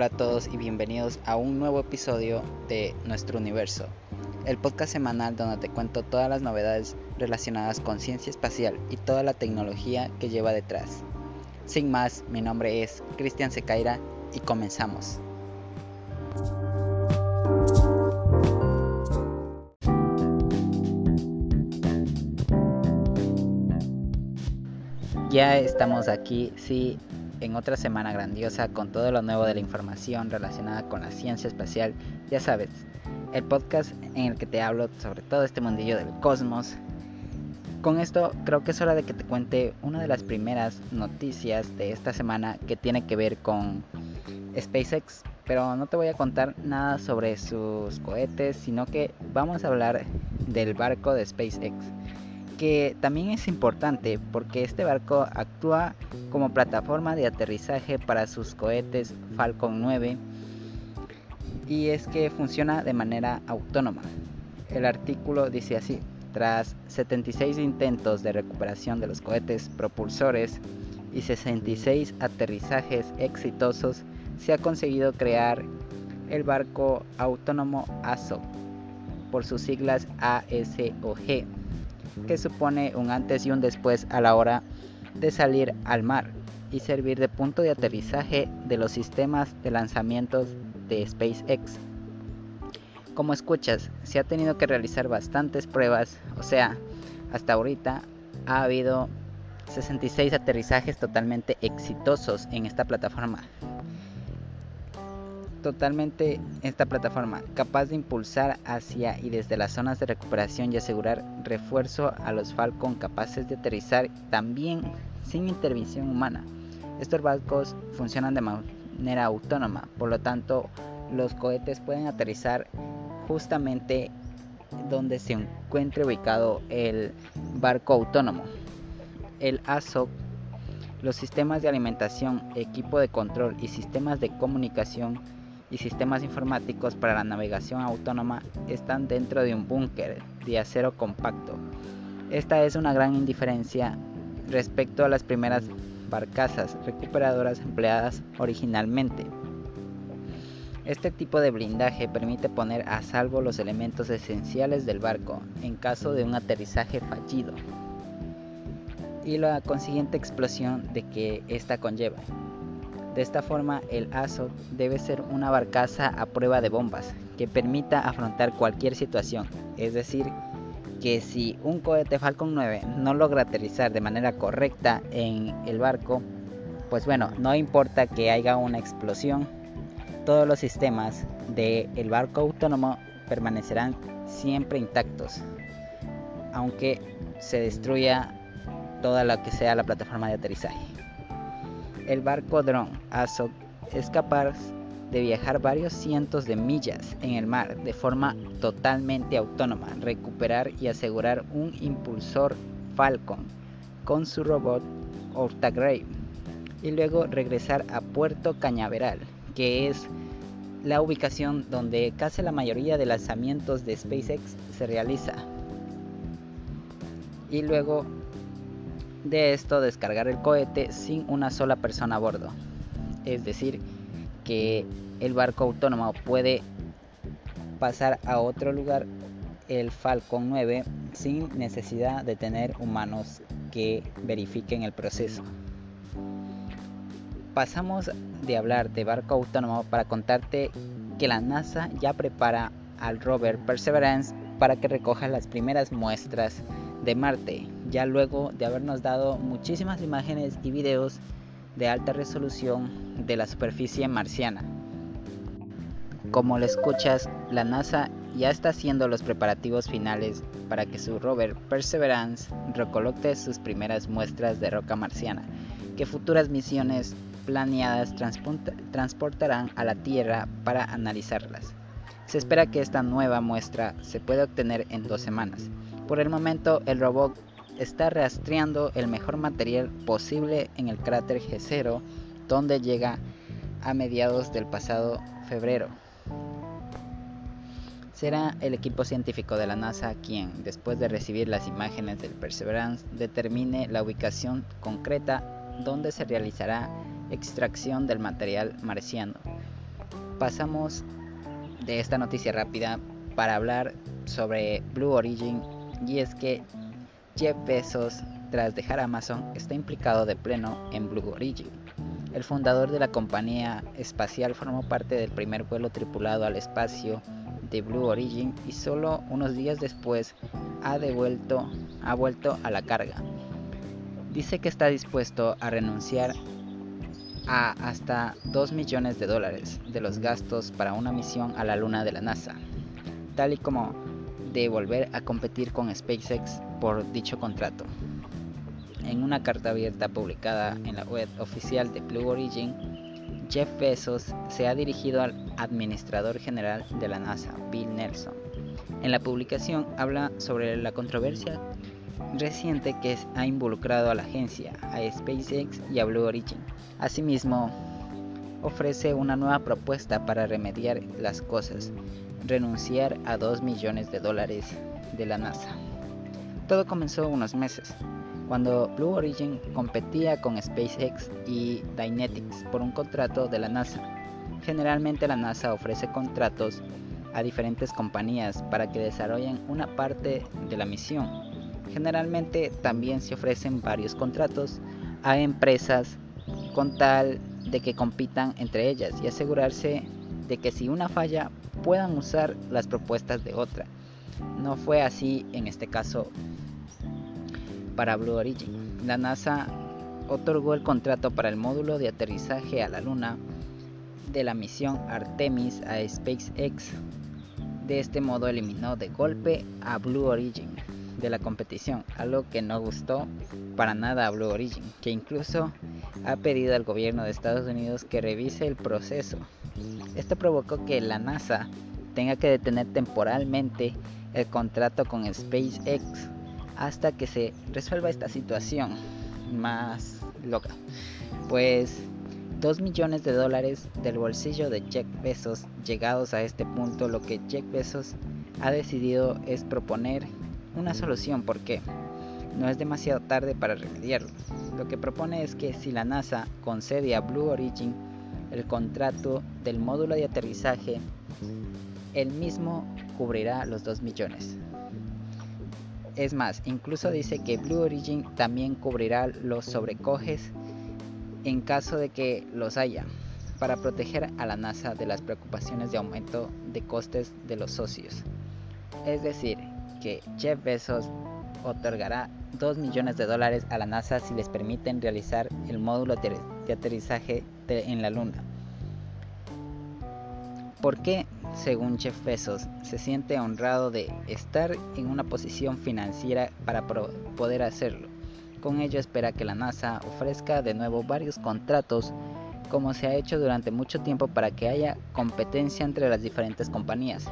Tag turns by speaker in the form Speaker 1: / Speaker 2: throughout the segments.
Speaker 1: Hola a todos y bienvenidos a un nuevo episodio de Nuestro Universo, el podcast semanal donde te cuento todas las novedades relacionadas con ciencia espacial y toda la tecnología que lleva detrás. Sin más, mi nombre es Cristian Secaira y comenzamos. Ya estamos aquí, sí, en otra semana grandiosa con todo lo nuevo de la información relacionada con la ciencia espacial. Ya sabes, el podcast en el que te hablo sobre todo este mundillo del cosmos. Con esto creo que es hora de que te cuente una de las primeras noticias de esta semana que tiene que ver con SpaceX, pero no te voy a contar nada sobre sus cohetes, sino que vamos a hablar del barco de SpaceX que también es importante porque este barco actúa como plataforma de aterrizaje para sus cohetes Falcon 9 y es que funciona de manera autónoma. El artículo dice así, tras 76 intentos de recuperación de los cohetes propulsores y 66 aterrizajes exitosos, se ha conseguido crear el barco autónomo ASO por sus siglas ASOG que supone un antes y un después a la hora de salir al mar y servir de punto de aterrizaje de los sistemas de lanzamientos de SpaceX. Como escuchas, se ha tenido que realizar bastantes pruebas, o sea, hasta ahorita ha habido 66 aterrizajes totalmente exitosos en esta plataforma totalmente esta plataforma, capaz de impulsar hacia y desde las zonas de recuperación y asegurar refuerzo a los Falcon capaces de aterrizar también sin intervención humana. Estos barcos funcionan de manera autónoma, por lo tanto los cohetes pueden aterrizar justamente donde se encuentre ubicado el barco autónomo. El ASOC los sistemas de alimentación, equipo de control y sistemas de comunicación y sistemas informáticos para la navegación autónoma están dentro de un búnker de acero compacto. Esta es una gran indiferencia respecto a las primeras barcazas recuperadoras empleadas originalmente. Este tipo de blindaje permite poner a salvo los elementos esenciales del barco en caso de un aterrizaje fallido y la consiguiente explosión de que ésta conlleva. De esta forma, el ASO debe ser una barcaza a prueba de bombas que permita afrontar cualquier situación. Es decir, que si un cohete Falcon 9 no logra aterrizar de manera correcta en el barco, pues bueno, no importa que haya una explosión, todos los sistemas del barco autónomo permanecerán siempre intactos, aunque se destruya toda la que sea la plataforma de aterrizaje. El barco dron ASOC es capaz de viajar varios cientos de millas en el mar de forma totalmente autónoma, recuperar y asegurar un impulsor Falcon con su robot Ortagrave y luego regresar a Puerto Cañaveral, que es la ubicación donde casi la mayoría de lanzamientos de SpaceX se realiza. Y luego de esto descargar el cohete sin una sola persona a bordo. Es decir, que el barco autónomo puede pasar a otro lugar el Falcon 9 sin necesidad de tener humanos que verifiquen el proceso. Pasamos de hablar de barco autónomo para contarte que la NASA ya prepara al rover Perseverance para que recoja las primeras muestras de Marte, ya luego de habernos dado muchísimas imágenes y videos de alta resolución de la superficie marciana. Como lo escuchas, la NASA ya está haciendo los preparativos finales para que su rover Perseverance recolecte sus primeras muestras de roca marciana, que futuras misiones planeadas transportarán a la Tierra para analizarlas. Se espera que esta nueva muestra se pueda obtener en dos semanas. Por el momento, el robot está rastreando el mejor material posible en el cráter G0, donde llega a mediados del pasado febrero. Será el equipo científico de la NASA quien, después de recibir las imágenes del Perseverance, determine la ubicación concreta donde se realizará extracción del material marciano. pasamos de esta noticia rápida para hablar sobre Blue Origin y es que Jeff Bezos, tras dejar Amazon, está implicado de pleno en Blue Origin. El fundador de la compañía espacial formó parte del primer vuelo tripulado al espacio de Blue Origin y solo unos días después ha, devuelto, ha vuelto a la carga. Dice que está dispuesto a renunciar a hasta 2 millones de dólares de los gastos para una misión a la luna de la NASA, tal y como de volver a competir con SpaceX por dicho contrato. En una carta abierta publicada en la web oficial de Blue Origin, Jeff Bezos se ha dirigido al administrador general de la NASA, Bill Nelson. En la publicación habla sobre la controversia reciente que ha involucrado a la agencia, a SpaceX y a Blue Origin. Asimismo, ofrece una nueva propuesta para remediar las cosas, renunciar a 2 millones de dólares de la NASA. Todo comenzó unos meses, cuando Blue Origin competía con SpaceX y Dynetics por un contrato de la NASA. Generalmente la NASA ofrece contratos a diferentes compañías para que desarrollen una parte de la misión Generalmente también se ofrecen varios contratos a empresas con tal de que compitan entre ellas y asegurarse de que si una falla puedan usar las propuestas de otra. No fue así en este caso para Blue Origin. La NASA otorgó el contrato para el módulo de aterrizaje a la Luna de la misión Artemis a SpaceX. De este modo eliminó de golpe a Blue Origin de la competición, algo que no gustó para nada a Blue Origin, que incluso ha pedido al gobierno de Estados Unidos que revise el proceso. Esto provocó que la NASA tenga que detener temporalmente el contrato con SpaceX hasta que se resuelva esta situación más loca. Pues 2 millones de dólares del bolsillo de Jeff Bezos llegados a este punto, lo que Jeff Bezos ha decidido es proponer una solución porque no es demasiado tarde para remediarlo. Lo que propone es que si la NASA concede a Blue Origin el contrato del módulo de aterrizaje, el mismo cubrirá los 2 millones. Es más, incluso dice que Blue Origin también cubrirá los sobrecoges en caso de que los haya, para proteger a la NASA de las preocupaciones de aumento de costes de los socios. Es decir, que Jeff Bezos otorgará 2 millones de dólares a la NASA si les permiten realizar el módulo de aterrizaje en la Luna. ¿Por qué, según Jeff Bezos, se siente honrado de estar en una posición financiera para poder hacerlo? Con ello espera que la NASA ofrezca de nuevo varios contratos como se ha hecho durante mucho tiempo para que haya competencia entre las diferentes compañías.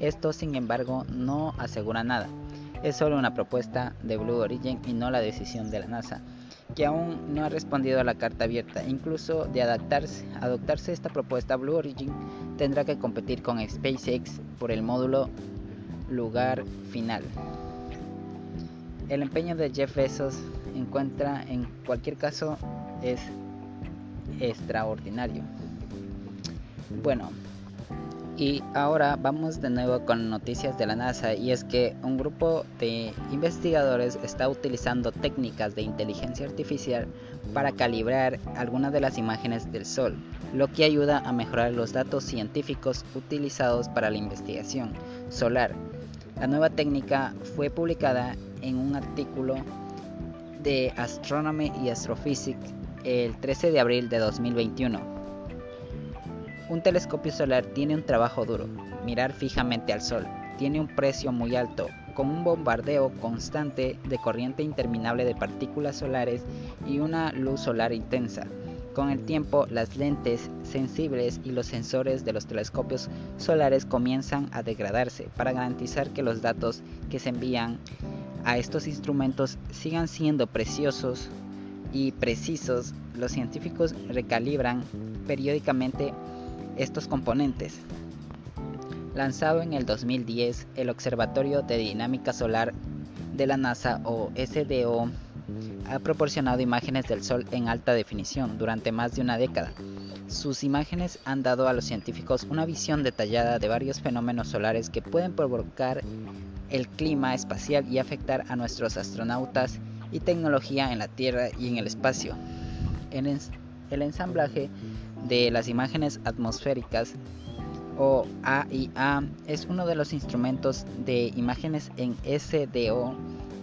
Speaker 1: Esto, sin embargo, no asegura nada. Es solo una propuesta de Blue Origin y no la decisión de la NASA, que aún no ha respondido a la carta abierta. Incluso de adaptarse, adoptarse esta propuesta, Blue Origin tendrá que competir con SpaceX por el módulo lugar final. El empeño de Jeff Bezos encuentra en cualquier caso es extraordinario. Bueno, y ahora vamos de nuevo con noticias de la NASA y es que un grupo de investigadores está utilizando técnicas de inteligencia artificial para calibrar algunas de las imágenes del Sol, lo que ayuda a mejorar los datos científicos utilizados para la investigación solar. La nueva técnica fue publicada en un artículo de Astronomy y Astrophysics el 13 de abril de 2021 un telescopio solar tiene un trabajo duro, mirar fijamente al Sol. Tiene un precio muy alto, con un bombardeo constante de corriente interminable de partículas solares y una luz solar intensa. Con el tiempo, las lentes sensibles y los sensores de los telescopios solares comienzan a degradarse para garantizar que los datos que se envían a estos instrumentos sigan siendo preciosos y precisos. Los científicos recalibran periódicamente estos componentes. Lanzado en el 2010, el Observatorio de Dinámica Solar de la NASA o SDO ha proporcionado imágenes del Sol en alta definición durante más de una década. Sus imágenes han dado a los científicos una visión detallada de varios fenómenos solares que pueden provocar el clima espacial y afectar a nuestros astronautas y tecnología en la Tierra y en el espacio. El ensamblaje de las imágenes atmosféricas o AIA es uno de los instrumentos de imágenes en SDO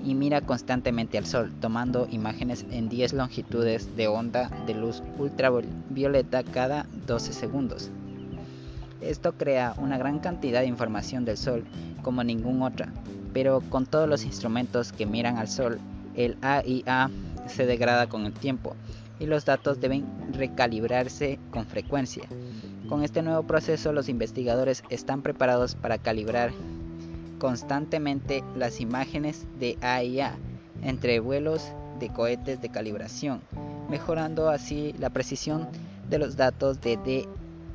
Speaker 1: y mira constantemente al Sol, tomando imágenes en 10 longitudes de onda de luz ultravioleta cada 12 segundos. Esto crea una gran cantidad de información del Sol como ningún otra, pero con todos los instrumentos que miran al Sol, el AIA se degrada con el tiempo y los datos deben recalibrarse con frecuencia. Con este nuevo proceso los investigadores están preparados para calibrar constantemente las imágenes de AIA entre vuelos de cohetes de calibración, mejorando así la precisión de los datos de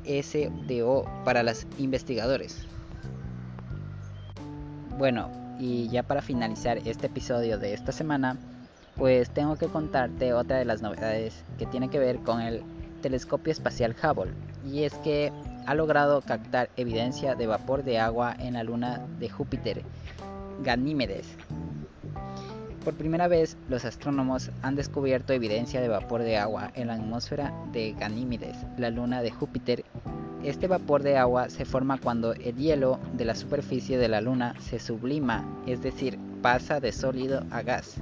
Speaker 1: DSDO para los investigadores. Bueno, y ya para finalizar este episodio de esta semana, pues tengo que contarte otra de las novedades que tiene que ver con el telescopio espacial Hubble, y es que ha logrado captar evidencia de vapor de agua en la luna de Júpiter, Ganímedes. Por primera vez, los astrónomos han descubierto evidencia de vapor de agua en la atmósfera de Ganímedes, la luna de Júpiter. Este vapor de agua se forma cuando el hielo de la superficie de la luna se sublima, es decir, pasa de sólido a gas.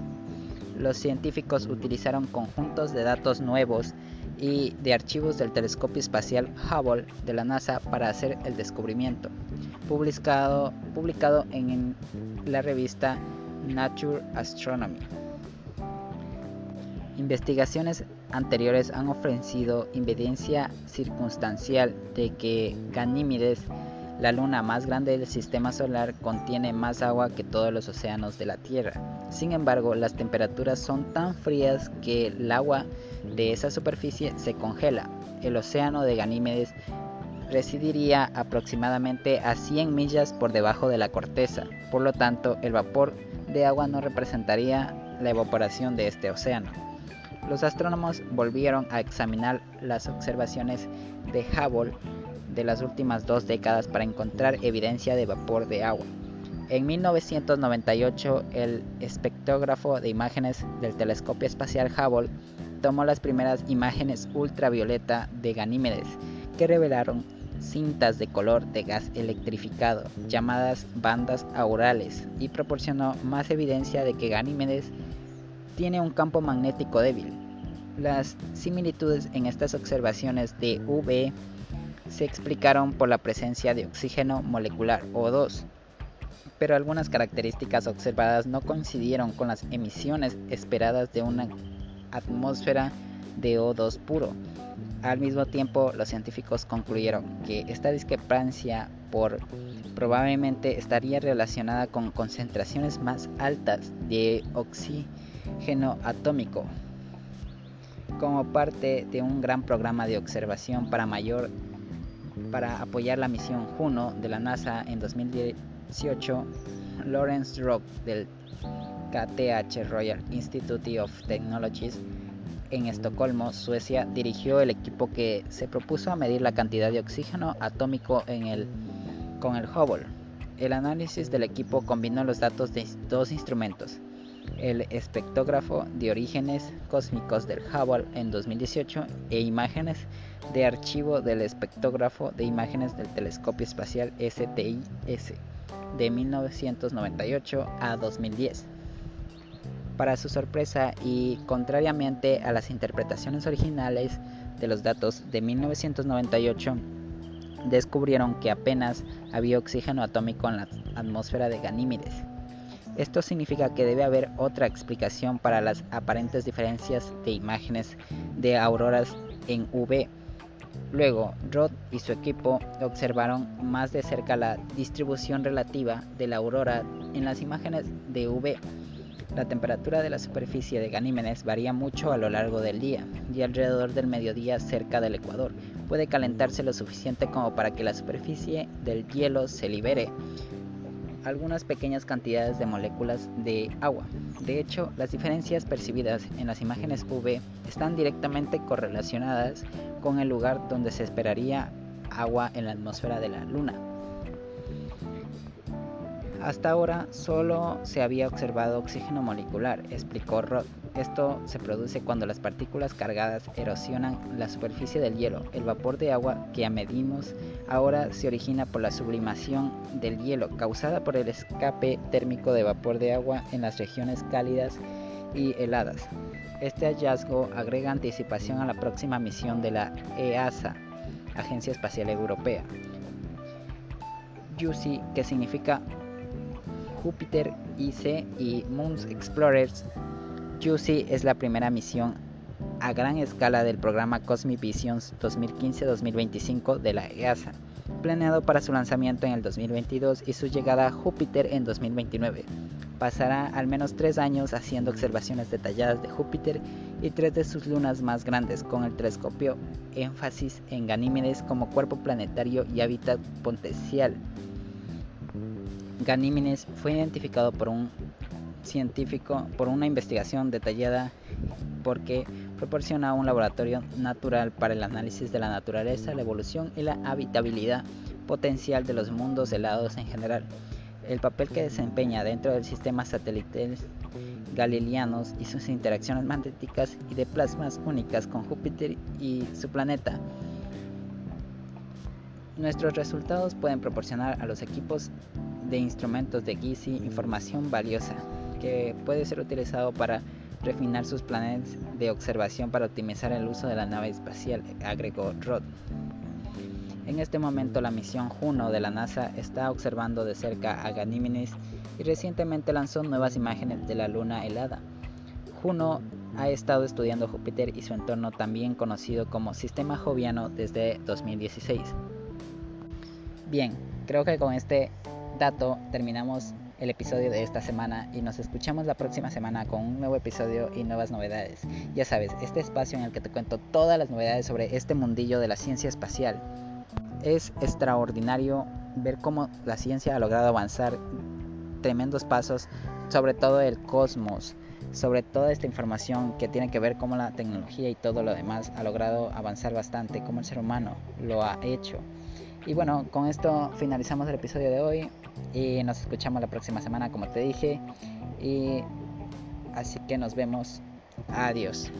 Speaker 1: Los científicos utilizaron conjuntos de datos nuevos y de archivos del telescopio espacial Hubble de la NASA para hacer el descubrimiento, publicado, en la revista Nature Astronomy. Investigaciones anteriores han ofrecido evidencia circunstancial de que Ganímedes, la luna más grande del sistema solar, contiene más agua que todos los océanos de la Tierra. Sin embargo, las temperaturas son tan frías que el agua de esa superficie se congela. El océano de Ganímedes residiría aproximadamente a 100 millas por debajo de la corteza, por lo tanto el vapor de agua no representaría la evaporación de este océano. Los astrónomos volvieron a examinar las observaciones de Hubble de las últimas dos décadas para encontrar evidencia de vapor de agua. En 1998, el espectrógrafo de imágenes del telescopio espacial Hubble tomó las primeras imágenes ultravioleta de Ganímedes, que revelaron cintas de color de gas electrificado, llamadas bandas aurales, y proporcionó más evidencia de que Ganímedes tiene un campo magnético débil. Las similitudes en estas observaciones de UV se explicaron por la presencia de oxígeno molecular O2, pero algunas características observadas no coincidieron con las emisiones esperadas de una atmósfera de O2 puro. Al mismo tiempo, los científicos concluyeron que esta discrepancia por probablemente estaría relacionada con concentraciones más altas de oxígeno atómico como parte de un gran programa de observación para mayor para apoyar la misión Juno de la NASA en 2010 Lawrence Rock del KTH Royal Institute of Technologies en Estocolmo, Suecia, dirigió el equipo que se propuso a medir la cantidad de oxígeno atómico en el, con el Hubble. El análisis del equipo combinó los datos de dos instrumentos, el espectrógrafo de orígenes cósmicos del Hubble en 2018 e imágenes de archivo del espectrógrafo de imágenes del telescopio espacial STIS de 1998 a 2010. Para su sorpresa y contrariamente a las interpretaciones originales de los datos de 1998, descubrieron que apenas había oxígeno atómico en la atmósfera de Ganímedes. Esto significa que debe haber otra explicación para las aparentes diferencias de imágenes de auroras en UV Luego, Roth y su equipo observaron más de cerca la distribución relativa de la aurora en las imágenes de UV. La temperatura de la superficie de Ganímedes varía mucho a lo largo del día y alrededor del mediodía cerca del ecuador puede calentarse lo suficiente como para que la superficie del hielo se libere algunas pequeñas cantidades de moléculas de agua. De hecho, las diferencias percibidas en las imágenes UV están directamente correlacionadas con el lugar donde se esperaría agua en la atmósfera de la Luna. Hasta ahora solo se había observado oxígeno molecular, explicó Roth. Esto se produce cuando las partículas cargadas erosionan la superficie del hielo. El vapor de agua que medimos ahora se origina por la sublimación del hielo causada por el escape térmico de vapor de agua en las regiones cálidas y heladas. Este hallazgo agrega anticipación a la próxima misión de la EASA, Agencia Espacial Europea. JUICY, que significa Júpiter IC y Moons Explorers, JUICY es la primera misión a gran escala del programa Cosmic Visions 2015-2025 de la EASA, planeado para su lanzamiento en el 2022 y su llegada a Júpiter en 2029. Pasará al menos tres años haciendo observaciones detalladas de Júpiter y tres de sus lunas más grandes, con el telescopio énfasis en Ganímedes como cuerpo planetario y hábitat potencial Ganímedes fue identificado por un científico por una investigación detallada porque proporciona un laboratorio natural para el análisis de la naturaleza, la evolución y la habitabilidad potencial de los mundos helados en general. El papel que desempeña dentro del sistema satelital galileanos y sus interacciones magnéticas y de plasmas únicas con Júpiter y su planeta. Nuestros resultados pueden proporcionar a los equipos de instrumentos de GISI información valiosa que puede ser utilizado para refinar sus planes de observación para optimizar el uso de la nave espacial, agregó Rod. En este momento la misión Juno de la NASA está observando de cerca a Ganímedes y recientemente lanzó nuevas imágenes de la luna helada. Juno ha estado estudiando Júpiter y su entorno también conocido como Sistema Joviano desde 2016. Bien, creo que con este dato terminamos el episodio de esta semana y nos escuchamos la próxima semana con un nuevo episodio y nuevas novedades. Ya sabes, este espacio en el que te cuento todas las novedades sobre este mundillo de la ciencia espacial. Es extraordinario ver cómo la ciencia ha logrado avanzar tremendos pasos sobre todo el cosmos, sobre toda esta información que tiene que ver cómo la tecnología y todo lo demás ha logrado avanzar bastante, cómo el ser humano lo ha hecho. Y bueno, con esto finalizamos el episodio de hoy y nos escuchamos la próxima semana como te dije. Y así que nos vemos. Adiós.